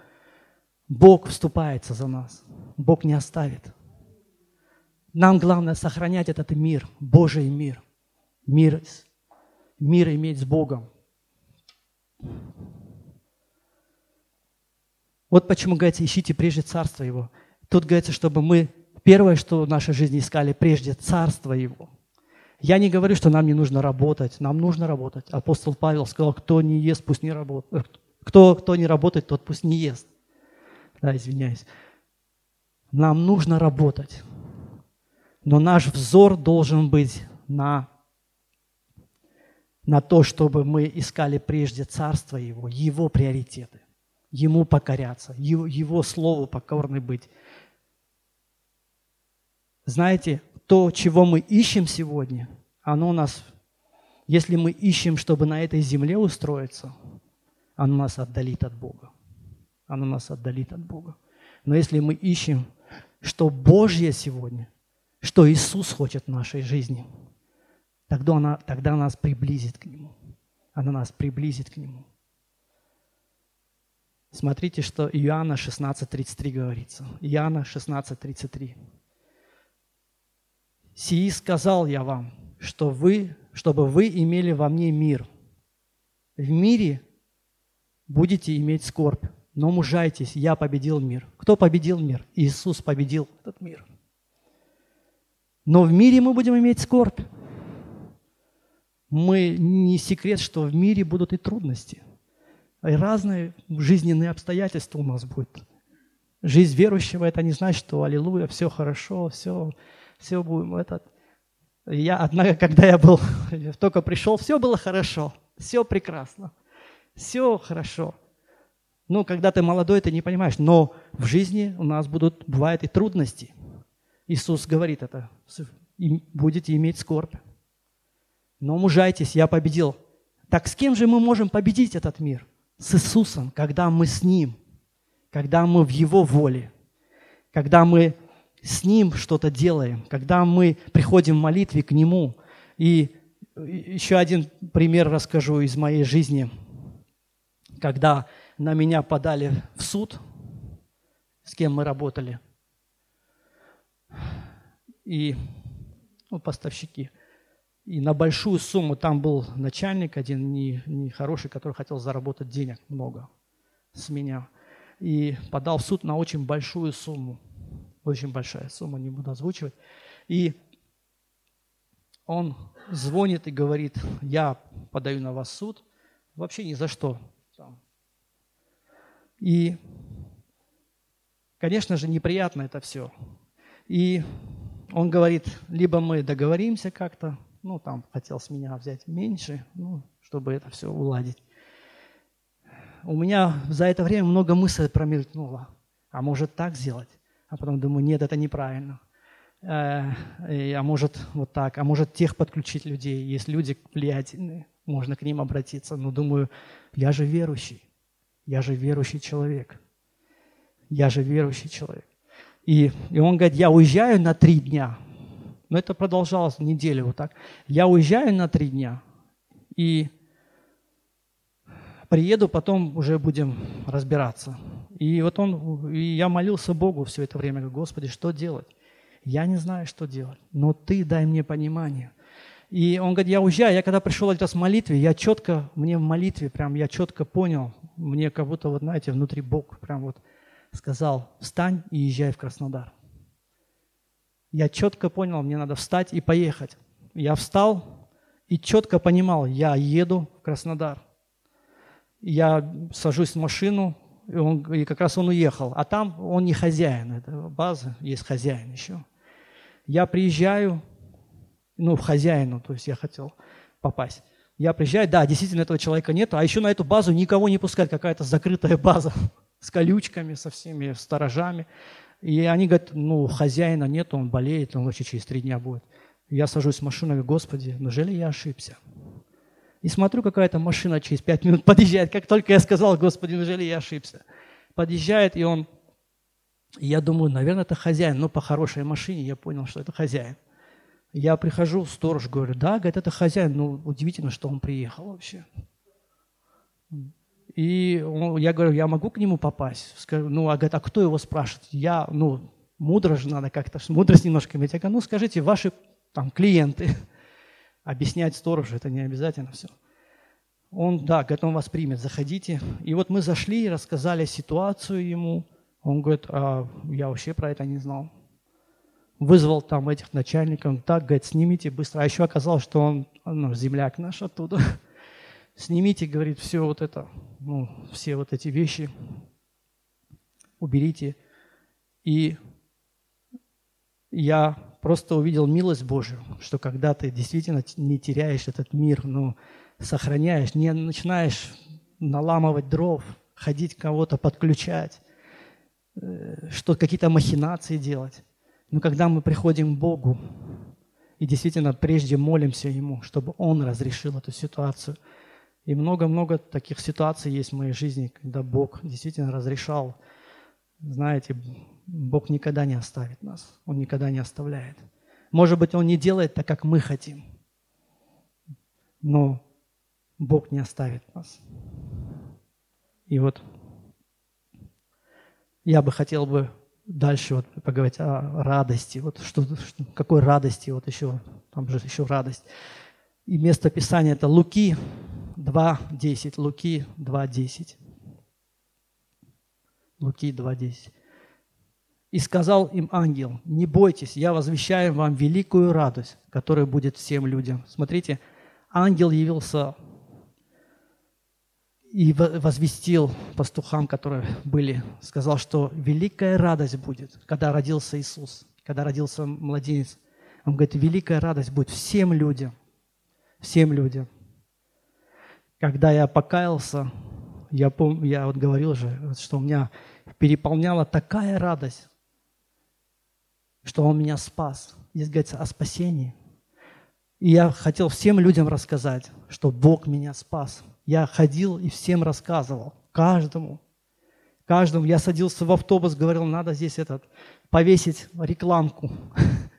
Бог вступается за нас. Бог не оставит. Нам главное сохранять этот мир, Божий мир. Мир, мир иметь с Богом. Вот почему говорится, ищите прежде Царство Его. Тут говорится, чтобы мы первое, что в нашей жизни искали, прежде Царство Его. Я не говорю, что нам не нужно работать. Нам нужно работать. Апостол Павел сказал, кто не ест, пусть не работает. Э, кто, кто не работает, тот пусть не ест. Да, извиняюсь. Нам нужно работать. Но наш взор должен быть на, на то, чтобы мы искали прежде Царство Его, Его приоритеты, Ему покоряться, Его, Его Слову покорны быть. Знаете, то, чего мы ищем сегодня, оно нас, если мы ищем, чтобы на этой земле устроиться, оно нас отдалит от Бога. Оно нас отдалит от Бога. Но если мы ищем, что Божье сегодня, что Иисус хочет в нашей жизни, тогда, она, тогда нас приблизит к Нему. Она нас приблизит к Нему. Смотрите, что Иоанна 16.33 говорится. Иоанна 16.33. «Сии сказал я вам, что вы, чтобы вы имели во мне мир. В мире будете иметь скорбь, но мужайтесь, я победил мир». Кто победил мир? Иисус победил этот мир – но в мире мы будем иметь скорбь. Мы не секрет, что в мире будут и трудности. И разные жизненные обстоятельства у нас будут. Жизнь верующего – это не значит, что аллилуйя, все хорошо, все, все будем этот. Я, однако, [LAUGHS] когда я был, только пришел, все было хорошо, все прекрасно, все хорошо. Ну, когда ты молодой, ты не понимаешь, но в жизни у нас будут, бывают и трудности. Иисус говорит это будете иметь скорбь. Но мужайтесь, я победил. Так с кем же мы можем победить этот мир? С Иисусом, когда мы с Ним, когда мы в Его воле, когда мы с Ним что-то делаем, когда мы приходим в молитве к Нему. И еще один пример расскажу из моей жизни. Когда на меня подали в суд, с кем мы работали, и ну, поставщики. И на большую сумму там был начальник один не, не хороший, который хотел заработать денег много с меня. И подал в суд на очень большую сумму. Очень большая сумма, не буду озвучивать. И он звонит и говорит, я подаю на вас суд, вообще ни за что. И, конечно же, неприятно это все. И он говорит, либо мы договоримся как-то, ну, там, хотел с меня взять меньше, ну, чтобы это все уладить. У меня за это время много мыслей промелькнуло. А может так сделать? А потом думаю, нет, это неправильно. Э, а может вот так, а может тех подключить людей. Есть люди влиятельные, можно к ним обратиться. Но думаю, я же верующий, я же верующий человек. Я же верующий человек. И, и он говорит, я уезжаю на три дня. Но это продолжалось неделю вот так. Я уезжаю на три дня. И приеду, потом уже будем разбираться. И вот он, и я молился Богу все это время, говорю, Господи, что делать? Я не знаю, что делать, но Ты дай мне понимание. И он говорит, я уезжаю, я когда пришел один раз в молитве, я четко, мне в молитве прям, я четко понял, мне как будто, вот знаете, внутри Бог прям вот сказал, встань и езжай в Краснодар. Я четко понял, мне надо встать и поехать. Я встал и четко понимал, я еду в Краснодар. Я сажусь в машину, и, он, и как раз он уехал. А там он не хозяин этой базы, есть хозяин еще. Я приезжаю, ну, в хозяину, то есть я хотел попасть. Я приезжаю, да, действительно этого человека нет, а еще на эту базу никого не пускать, какая-то закрытая база [LAUGHS] с колючками, со всеми сторожами. И они говорят, ну, хозяина нет, он болеет, он вообще через три дня будет. Я сажусь в машину и говорю, Господи, неужели я ошибся? И смотрю, какая-то машина через пять минут подъезжает. Как только я сказал, Господи, неужели я ошибся? Подъезжает, и он... И я думаю, наверное, это хозяин. Но по хорошей машине я понял, что это хозяин. Я прихожу, сторож, говорю, да, говорит, это хозяин. Ну, удивительно, что он приехал вообще. И он, я говорю, я могу к нему попасть? Скажу, ну, а говорит, а кто его спрашивает? Я, ну, мудро же надо как-то, мудрость немножко иметь. Я говорю, ну, скажите, ваши там клиенты, объяснять сторожу, это не обязательно все. Он, да, говорит, он вас примет, заходите. И вот мы зашли рассказали ситуацию ему. Он говорит, а я вообще про это не знал. Вызвал там этих начальников, так, говорит, снимите быстро. А еще оказалось, что он, ну, земляк наш оттуда. [LAUGHS] Снимите, говорит, все вот это, ну, все вот эти вещи, уберите. И я просто увидел милость Божию, что когда ты действительно не теряешь этот мир, но сохраняешь, не начинаешь наламывать дров, ходить кого-то подключать, э, что какие-то махинации делать. Но когда мы приходим к Богу и действительно прежде молимся Ему, чтобы Он разрешил эту ситуацию. И много-много таких ситуаций есть в моей жизни, когда Бог действительно разрешал. Знаете, Бог никогда не оставит нас. Он никогда не оставляет. Может быть, Он не делает так, как мы хотим. Но Бог не оставит нас. И вот я бы хотел бы дальше вот поговорить о радости. Вот что, что, какой радости, вот еще, там же еще радость. И место Писания это Луки 2.10. Луки 2.10. Луки 2.10. И сказал им ангел, не бойтесь, я возвещаю вам великую радость, которая будет всем людям. Смотрите, ангел явился и возвестил пастухам, которые были, сказал, что великая радость будет, когда родился Иисус, когда родился младенец. Он говорит, великая радость будет всем людям, всем людям. Когда я покаялся, я, помню, я вот говорил же, что у меня переполняла такая радость, что Он меня спас. Здесь говорится о спасении. И я хотел всем людям рассказать, что Бог меня спас. Я ходил и всем рассказывал, каждому. Каждому. Я садился в автобус, говорил, надо здесь этот, повесить рекламку,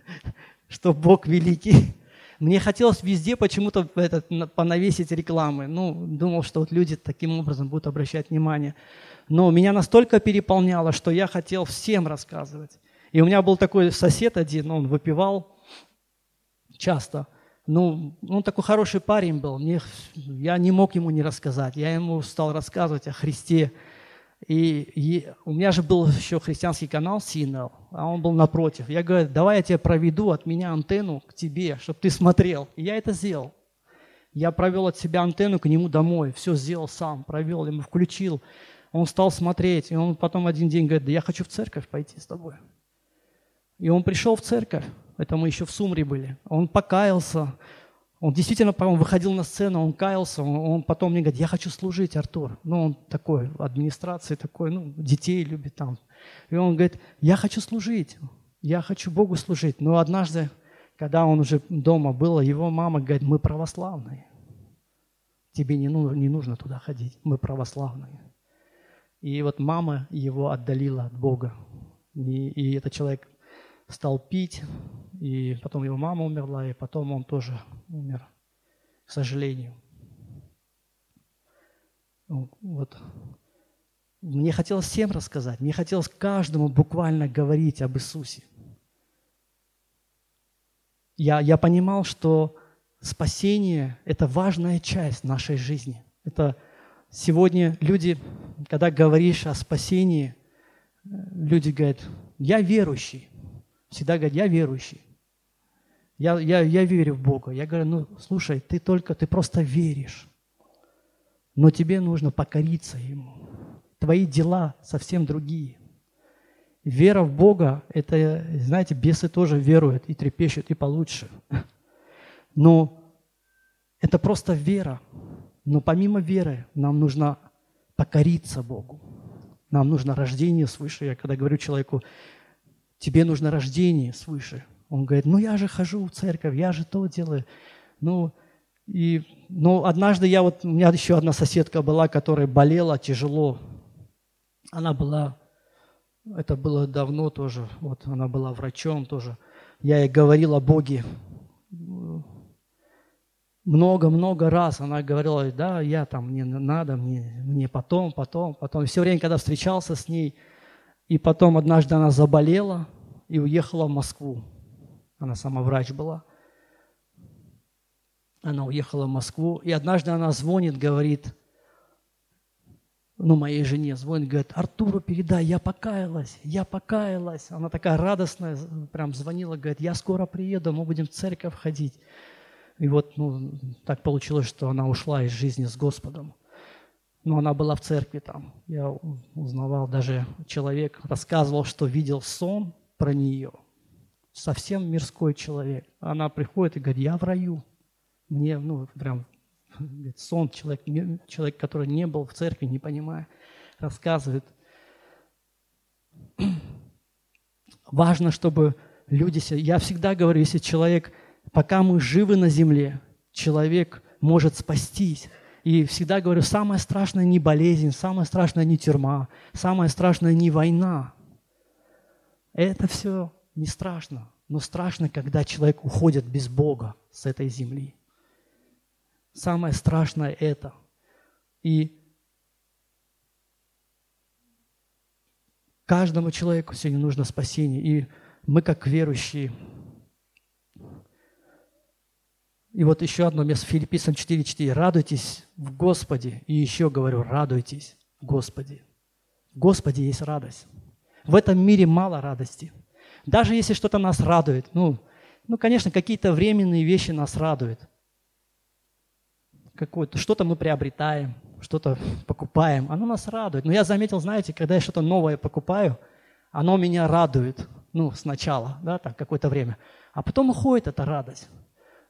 [LAUGHS] что Бог великий. Мне хотелось везде почему-то этот, понавесить рекламы. Ну, думал, что вот люди таким образом будут обращать внимание. Но меня настолько переполняло, что я хотел всем рассказывать. И у меня был такой сосед один, он выпивал часто. Ну, он такой хороший парень был. Мне, я не мог ему не рассказать. Я ему стал рассказывать о Христе. И, и у меня же был еще христианский канал Синел, а он был напротив. Я говорю, давай я тебе проведу от меня антенну к тебе, чтобы ты смотрел. И я это сделал. Я провел от себя антенну к нему домой, все сделал сам, провел, ему включил. Он стал смотреть, и он потом один день говорит, да я хочу в церковь пойти с тобой. И он пришел в церковь, это мы еще в Сумре были. Он покаялся, он действительно, по выходил на сцену, он каялся, он, он потом мне говорит, я хочу служить, Артур. Ну, он такой, администрации такой, ну, детей любит там. И он говорит, я хочу служить, я хочу Богу служить. Но однажды, когда он уже дома был, его мама говорит, мы православные. Тебе не, ну, не нужно туда ходить, мы православные. И вот мама его отдалила от Бога. И, и этот человек стал пить, и потом его мама умерла, и потом он тоже умер, к сожалению. Вот. Мне хотелось всем рассказать, мне хотелось каждому буквально говорить об Иисусе. Я, я понимал, что спасение – это важная часть нашей жизни. Это сегодня люди, когда говоришь о спасении, люди говорят, я верующий. Всегда говорят, я верующий. Я, я, я верю в Бога. Я говорю, ну, слушай, ты только, ты просто веришь. Но тебе нужно покориться Ему. Твои дела совсем другие. Вера в Бога, это, знаете, бесы тоже веруют и трепещут, и получше. [LAUGHS] Но это просто вера. Но помимо веры нам нужно покориться Богу. Нам нужно рождение свыше. Я когда говорю человеку, тебе нужно рождение свыше – он говорит, ну я же хожу в церковь, я же то делаю. Ну, и, ну, однажды я вот, у меня еще одна соседка была, которая болела тяжело. Она была, это было давно тоже, вот она была врачом тоже. Я ей говорил о Боге много-много раз. Она говорила, да, я там, мне надо, мне, мне потом, потом, потом. И все время, когда встречался с ней, и потом однажды она заболела и уехала в Москву. Она сама врач была. Она уехала в Москву. И однажды она звонит, говорит, ну, моей жене звонит, говорит, Артуру передай, я покаялась, я покаялась. Она такая радостная, прям звонила, говорит, я скоро приеду, мы будем в церковь ходить. И вот ну, так получилось, что она ушла из жизни с Господом. Но она была в церкви там. Я узнавал, даже человек рассказывал, что видел сон про нее – совсем мирской человек. Она приходит и говорит, я в раю. Мне, ну, прям говорит, сон человек, человек, который не был в церкви, не понимая, рассказывает. Важно, чтобы люди... Я всегда говорю, если человек, пока мы живы на земле, человек может спастись. И всегда говорю, самое страшное не болезнь, самое страшное не тюрьма, самое страшное не война. Это все не страшно, но страшно, когда человек уходит без Бога с этой земли. Самое страшное это. И каждому человеку сегодня нужно спасение. И мы, как верующие, и вот еще одно место, Филиппийцам 4.4. «Радуйтесь в Господе». И еще говорю, радуйтесь в Господе. В Господе есть радость. В этом мире мало радости – даже если что-то нас радует, ну, ну конечно, какие-то временные вещи нас радуют. Какое-то, что-то мы приобретаем, что-то покупаем, оно нас радует. Но я заметил, знаете, когда я что-то новое покупаю, оно меня радует, ну, сначала, да, так, какое-то время. А потом уходит эта радость.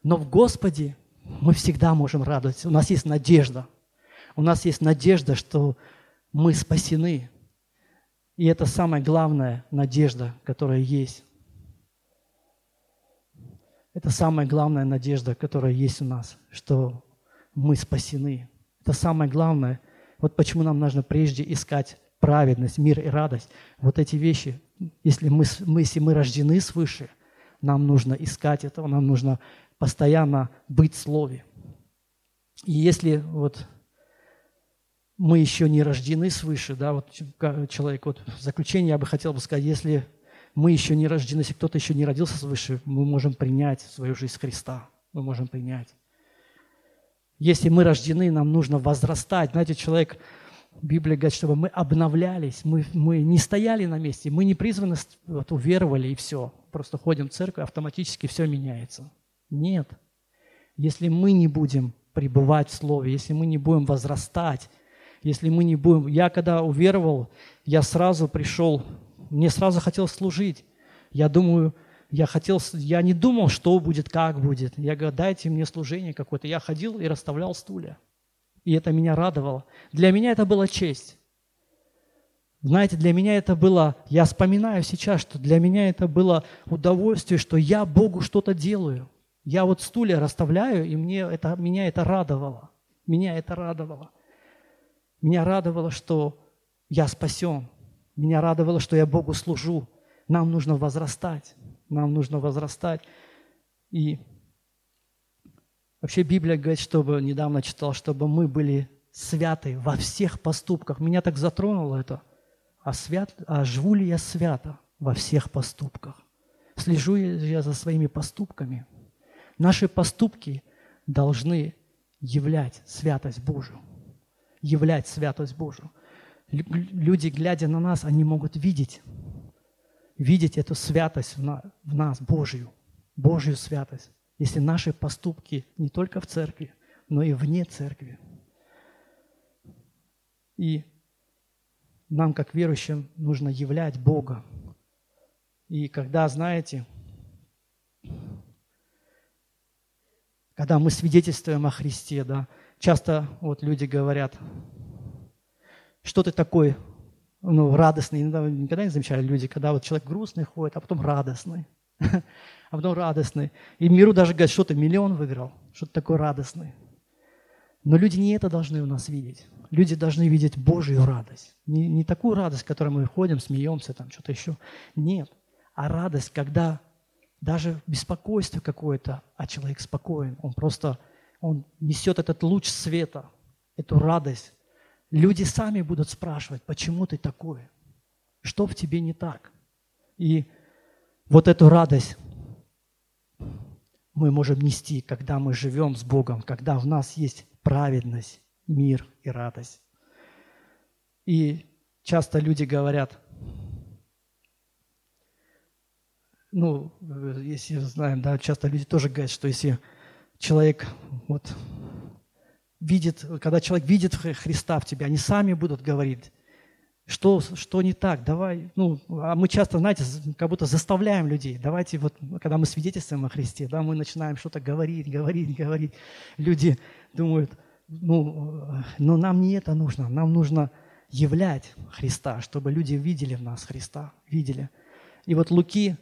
Но в Господе мы всегда можем радоваться. У нас есть надежда. У нас есть надежда, что мы спасены, и это самая главная надежда, которая есть. Это самая главная надежда, которая есть у нас, что мы спасены. Это самое главное. Вот почему нам нужно прежде искать праведность, мир и радость. Вот эти вещи, если мы, мы, если мы рождены свыше, нам нужно искать этого, нам нужно постоянно быть в Слове. И если вот мы еще не рождены свыше, да, вот человек, вот в заключение я бы хотел бы сказать, если мы еще не рождены, если кто-то еще не родился свыше, мы можем принять свою жизнь Христа, мы можем принять. Если мы рождены, нам нужно возрастать. Знаете, человек, Библия говорит, чтобы мы обновлялись, мы, мы не стояли на месте, мы не призваны, вот, уверовали и все. Просто ходим в церковь, автоматически все меняется. Нет. Если мы не будем пребывать в Слове, если мы не будем возрастать, если мы не будем... Я когда уверовал, я сразу пришел, мне сразу хотелось служить. Я думаю, я хотел, я не думал, что будет, как будет. Я говорю, дайте мне служение какое-то. Я ходил и расставлял стулья. И это меня радовало. Для меня это была честь. Знаете, для меня это было, я вспоминаю сейчас, что для меня это было удовольствие, что я Богу что-то делаю. Я вот стулья расставляю, и мне это, меня это радовало. Меня это радовало. Меня радовало, что я спасен. Меня радовало, что я Богу служу. Нам нужно возрастать. Нам нужно возрастать. И вообще Библия говорит, чтобы, недавно читал, чтобы мы были святы во всех поступках. Меня так затронуло это. А, свят, а живу ли я свято во всех поступках? Слежу я за своими поступками? Наши поступки должны являть святость Божию. Являть святость Божию. Люди, глядя на нас, они могут видеть видеть эту святость в нас, Божью, Божью святость, если наши поступки не только в церкви, но и вне церкви. И нам, как верующим, нужно являть Бога. И когда, знаете, когда мы свидетельствуем о Христе, да, часто вот люди говорят, что ты такой ну, радостный. Никогда не замечали люди, когда вот человек грустный ходит, а потом радостный. [LAUGHS] а потом радостный. И миру даже говорят, что ты миллион выиграл, что ты такой радостный. Но люди не это должны у нас видеть. Люди должны видеть Божью радость. Не, не такую радость, в которой мы ходим, смеемся, там что-то еще. Нет. А радость, когда даже беспокойство какое-то, а человек спокоен. Он просто, он несет этот луч света, эту радость Люди сами будут спрашивать, почему ты такой? Что в тебе не так? И вот эту радость мы можем нести, когда мы живем с Богом, когда в нас есть праведность, мир и радость. И часто люди говорят, ну, если знаем, да, часто люди тоже говорят, что если человек вот видит, когда человек видит Христа в тебе, они сами будут говорить, что, что не так, давай, ну, а мы часто, знаете, как будто заставляем людей, давайте вот, когда мы свидетельствуем о Христе, да, мы начинаем что-то говорить, говорить, говорить, люди думают, ну, но нам не это нужно, нам нужно являть Христа, чтобы люди видели в нас Христа, видели. И вот Луки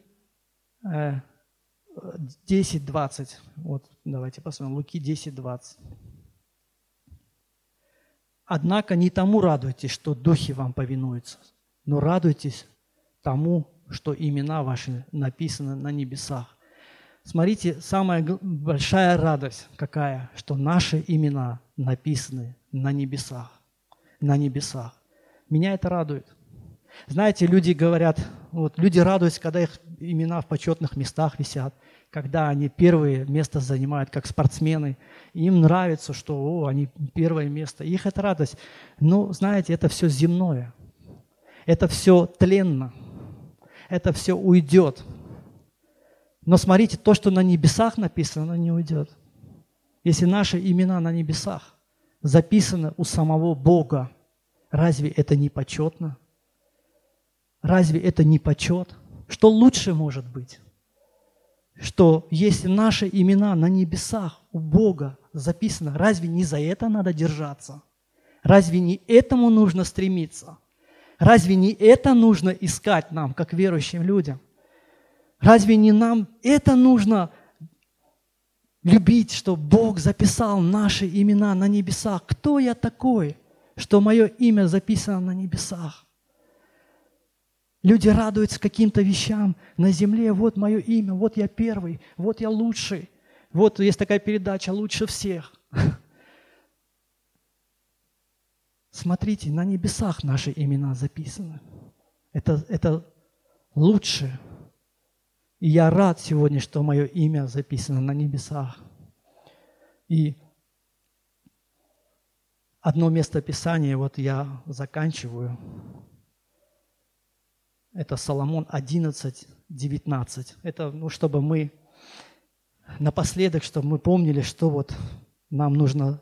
10, э, 20, вот давайте посмотрим, Луки 10, 20. Однако не тому радуйтесь, что духи вам повинуются, но радуйтесь тому, что имена ваши написаны на небесах. Смотрите, самая большая радость какая, что наши имена написаны на небесах. На небесах. Меня это радует. Знаете, люди говорят, вот люди радуются, когда их имена в почетных местах висят когда они первое место занимают, как спортсмены. Им нравится, что о, они первое место. Их это радость. Но, знаете, это все земное. Это все тленно. Это все уйдет. Но смотрите, то, что на небесах написано, оно не уйдет. Если наши имена на небесах записаны у самого Бога, разве это не почетно? Разве это не почет? Что лучше может быть? что если наши имена на небесах у Бога записано, разве не за это надо держаться? Разве не этому нужно стремиться? Разве не это нужно искать нам, как верующим людям? Разве не нам это нужно любить, что Бог записал наши имена на небесах. Кто я такой, что мое имя записано на небесах? Люди радуются каким-то вещам на земле. Вот мое имя, вот я первый, вот я лучший. Вот есть такая передача «Лучше всех». [LAUGHS] Смотрите, на небесах наши имена записаны. Это, это лучше. И я рад сегодня, что мое имя записано на небесах. И одно место Писания, вот я заканчиваю. Это Соломон 11, 19. Это, ну, чтобы мы напоследок, чтобы мы помнили, что вот нам нужно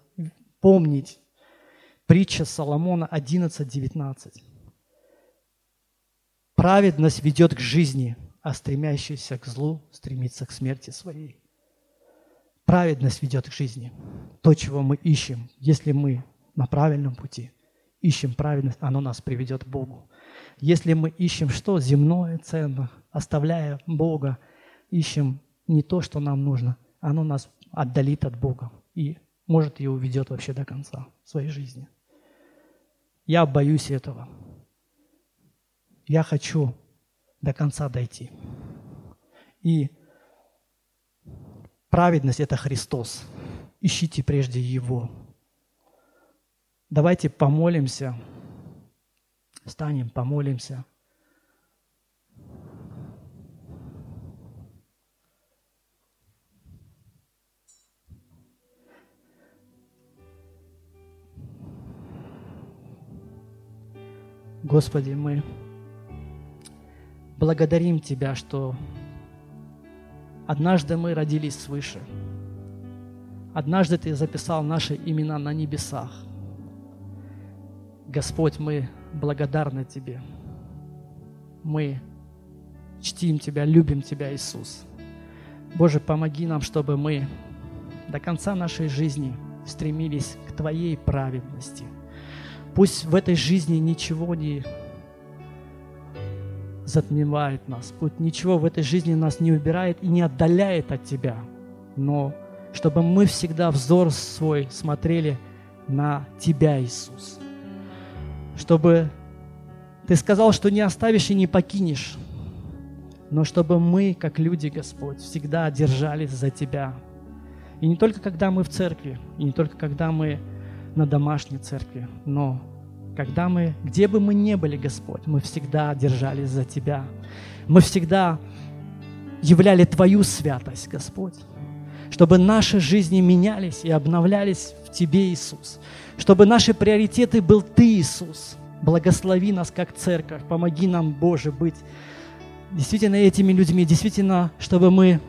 помнить. Притча Соломона 11, 19. Праведность ведет к жизни, а стремящийся к злу стремится к смерти своей. Праведность ведет к жизни. То, чего мы ищем, если мы на правильном пути, ищем праведность, оно нас приведет к Богу. Если мы ищем что? Земное, ценно, оставляя Бога, ищем не то, что нам нужно, оно нас отдалит от Бога и может и уведет вообще до конца своей жизни. Я боюсь этого. Я хочу до конца дойти. И праведность – это Христос. Ищите прежде Его. Давайте помолимся, встанем, помолимся – Господи, мы благодарим Тебя, что однажды мы родились свыше. Однажды Ты записал наши имена на небесах. Господь, мы благодарны Тебе. Мы чтим Тебя, любим Тебя, Иисус. Боже, помоги нам, чтобы мы до конца нашей жизни стремились к Твоей праведности – Пусть в этой жизни ничего не затмевает нас. Пусть ничего в этой жизни нас не убирает и не отдаляет от Тебя. Но чтобы мы всегда взор свой смотрели на Тебя, Иисус. Чтобы Ты сказал, что не оставишь и не покинешь. Но чтобы мы, как люди, Господь, всегда держались за Тебя. И не только когда мы в церкви, и не только когда мы на домашней церкви, но когда мы, где бы мы ни были, Господь, мы всегда держались за Тебя. Мы всегда являли Твою святость, Господь. Чтобы наши жизни менялись и обновлялись в Тебе, Иисус. Чтобы наши приоритеты был Ты, Иисус. Благослови нас как церковь. Помоги нам, Боже, быть действительно этими людьми. Действительно, чтобы мы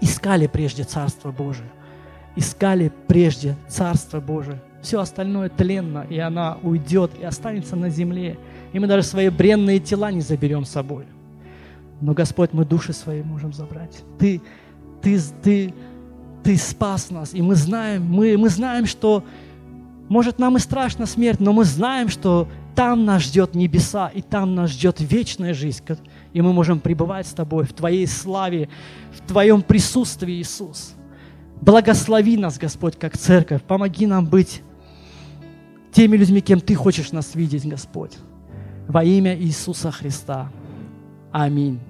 искали прежде Царство Божие искали прежде Царство Божие. Все остальное тленно, и она уйдет и останется на земле. И мы даже свои бренные тела не заберем с собой. Но, Господь, мы души свои можем забрать. Ты, ты, ты, ты спас нас, и мы знаем, мы, мы знаем, что, может, нам и страшна смерть, но мы знаем, что там нас ждет небеса, и там нас ждет вечная жизнь, и мы можем пребывать с Тобой в Твоей славе, в Твоем присутствии, Иисус. Благослови нас, Господь, как церковь. Помоги нам быть теми людьми, кем Ты хочешь нас видеть, Господь. Во имя Иисуса Христа. Аминь.